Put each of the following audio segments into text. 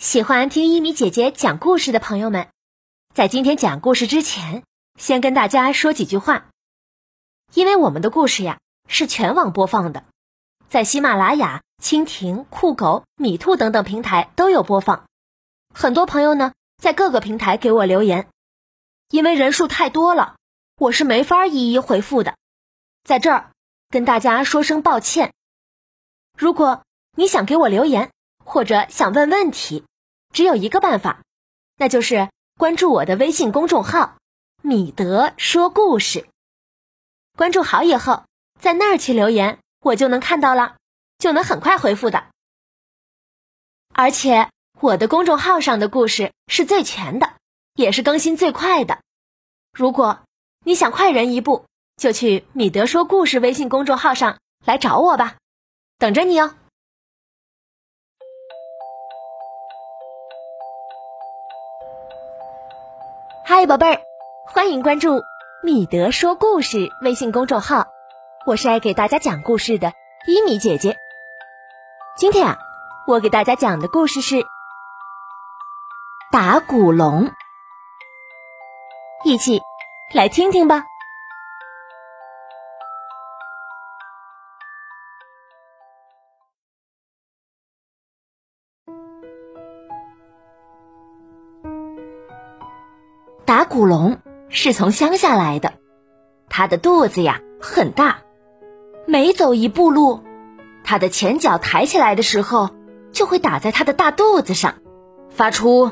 喜欢听一米姐姐讲故事的朋友们，在今天讲故事之前，先跟大家说几句话。因为我们的故事呀是全网播放的，在喜马拉雅、蜻蜓、酷狗、米兔等等平台都有播放。很多朋友呢在各个平台给我留言，因为人数太多了，我是没法一一回复的，在这儿跟大家说声抱歉。如果你想给我留言，或者想问问题。只有一个办法，那就是关注我的微信公众号“米德说故事”。关注好以后，在那儿去留言，我就能看到了，就能很快回复的。而且我的公众号上的故事是最全的，也是更新最快的。如果你想快人一步，就去“米德说故事”微信公众号上来找我吧，等着你哦。嗨，宝贝儿，欢迎关注米德说故事微信公众号，我是爱给大家讲故事的伊米姐姐。今天啊，我给大家讲的故事是打鼓龙，一起来听听吧。打鼓龙是从乡下来的，它的肚子呀很大，每走一步路，它的前脚抬起来的时候，就会打在它的大肚子上，发出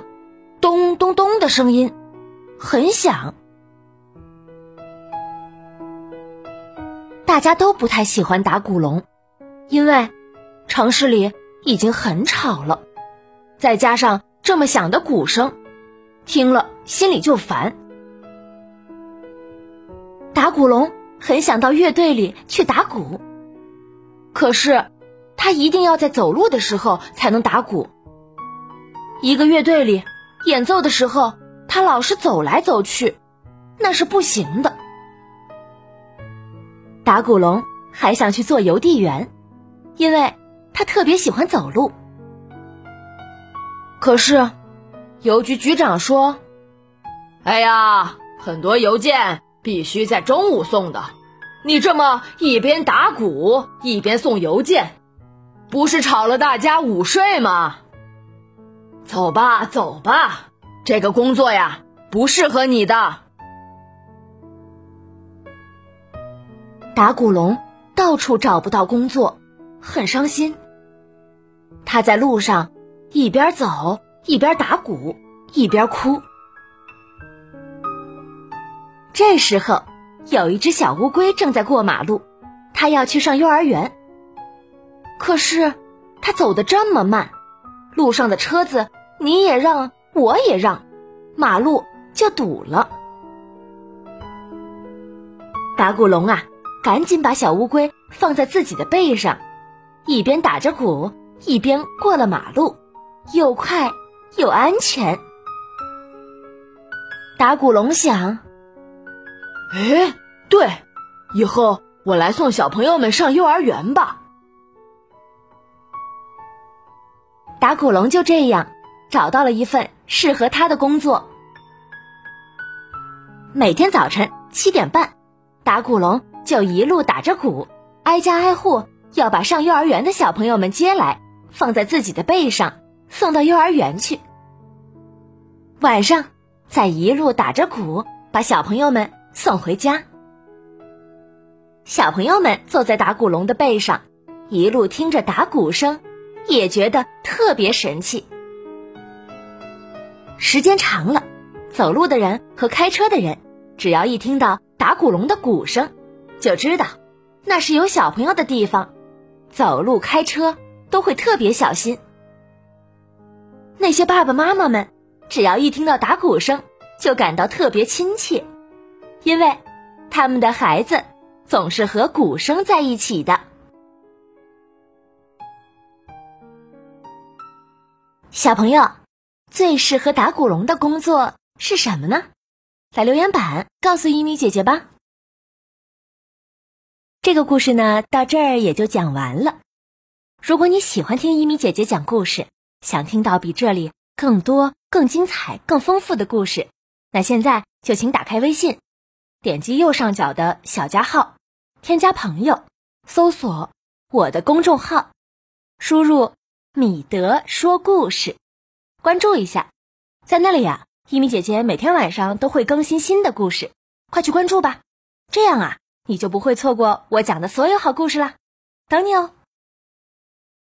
咚咚咚的声音，很响。大家都不太喜欢打鼓龙，因为城市里已经很吵了，再加上这么响的鼓声。听了心里就烦。打鼓龙很想到乐队里去打鼓，可是他一定要在走路的时候才能打鼓。一个乐队里演奏的时候，他老是走来走去，那是不行的。打鼓龙还想去做邮递员，因为他特别喜欢走路。可是。邮局局长说：“哎呀，很多邮件必须在中午送的，你这么一边打鼓一边送邮件，不是吵了大家午睡吗？走吧，走吧，这个工作呀不适合你的。”打鼓龙到处找不到工作，很伤心。他在路上一边走。一边打鼓一边哭。这时候，有一只小乌龟正在过马路，它要去上幼儿园。可是，它走得这么慢，路上的车子你也让我也让，马路就堵了。打鼓龙啊，赶紧把小乌龟放在自己的背上，一边打着鼓，一边过了马路，又快。又安全。打鼓龙想：“哎，对，以后我来送小朋友们上幼儿园吧。”打鼓龙就这样找到了一份适合他的工作。每天早晨七点半，打鼓龙就一路打着鼓，挨家挨户要把上幼儿园的小朋友们接来，放在自己的背上。送到幼儿园去。晚上再一路打着鼓，把小朋友们送回家。小朋友们坐在打鼓龙的背上，一路听着打鼓声，也觉得特别神气。时间长了，走路的人和开车的人，只要一听到打鼓龙的鼓声，就知道那是有小朋友的地方，走路开车都会特别小心。那些爸爸妈妈们，只要一听到打鼓声，就感到特别亲切，因为他们的孩子总是和鼓声在一起的。小朋友，最适合打鼓龙的工作是什么呢？在留言板告诉一米姐姐吧。这个故事呢，到这儿也就讲完了。如果你喜欢听一米姐姐讲故事，想听到比这里更多、更精彩、更丰富的故事。那现在就请打开微信，点击右上角的小加号，添加朋友，搜索我的公众号，输入“米德说故事”，关注一下，在那里呀，一米姐姐每天晚上都会更新新的故事，快去关注吧。这样啊，你就不会错过我讲的所有好故事啦，等你哦。